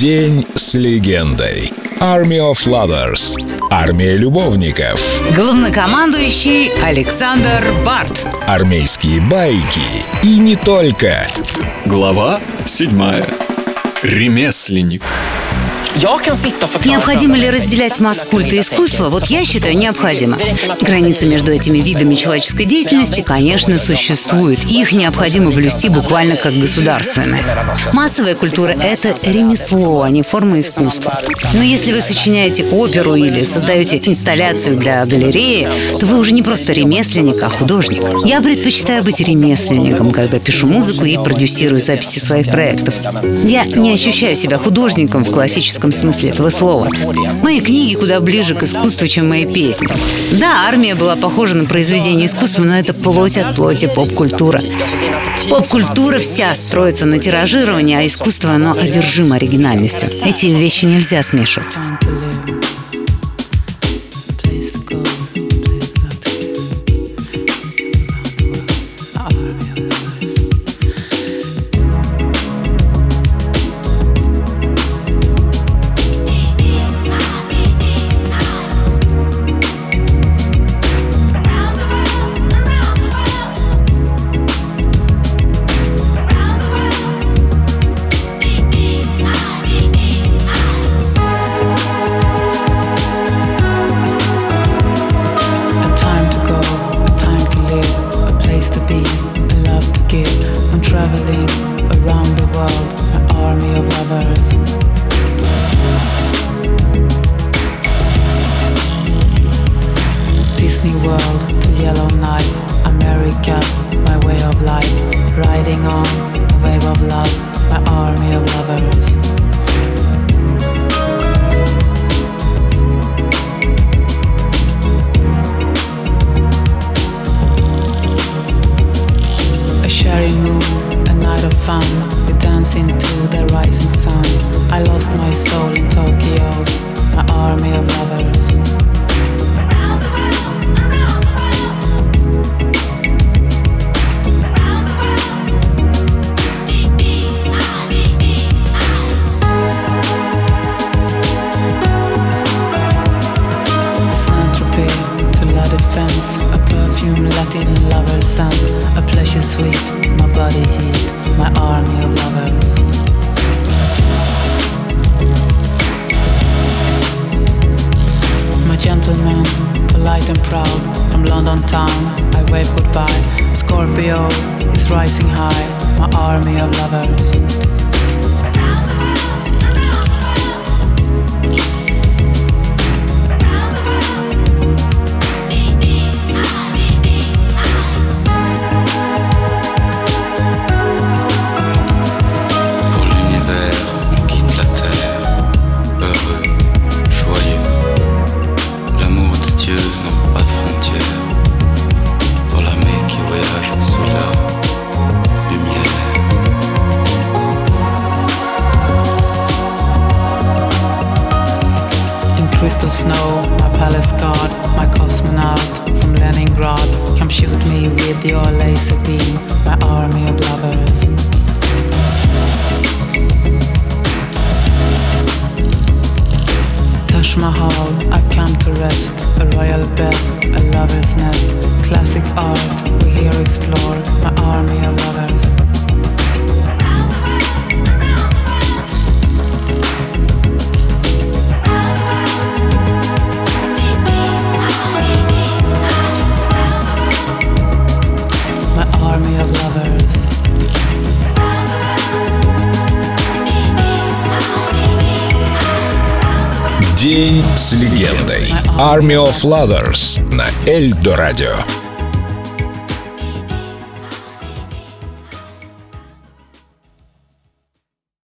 День с легендой. Army of Lovers. Армия любовников. Главнокомандующий Александр Барт. Армейские байки. И не только. Глава седьмая. Ремесленник. Необходимо ли разделять масс культа и искусство? Вот я считаю, необходимо. Границы между этими видами человеческой деятельности, конечно, существуют. Их необходимо блюсти буквально как государственные. Массовая культура — это ремесло, а не форма искусства. Но если вы сочиняете оперу или создаете инсталляцию для галереи, то вы уже не просто ремесленник, а художник. Я предпочитаю быть ремесленником, когда пишу музыку и продюсирую записи своих проектов. Я не ощущаю себя художником в классическом широком смысле этого слова. Мои книги куда ближе к искусству, чем мои песни. Да, армия была похожа на произведение искусства, но это плоть от плоти поп-культура. Поп-культура вся строится на тиражировании, а искусство, оно одержимо оригинальностью. Эти вещи нельзя смешивать. kid, i traveling around the world, an army of lovers. Disney World to Yellow Knife, America, my way of life, riding on a wave of love. My soul in Tokyo, my army of lovers. to La Defense, a perfume Latin scent, a pleasure sweet. gentleman, polite and proud, from London town, I wave goodbye. Scorpio is rising high, my army of lovers. snow, my palace guard, my cosmonaut from Leningrad. Come shoot me with your laser beam, my army of lovers. Taj Mahal, I come to rest, a royal bed, a lover's nest. Classic art, we here explore, my army of lovers. День с легендой. Army of Lovers на Эльдо Радио.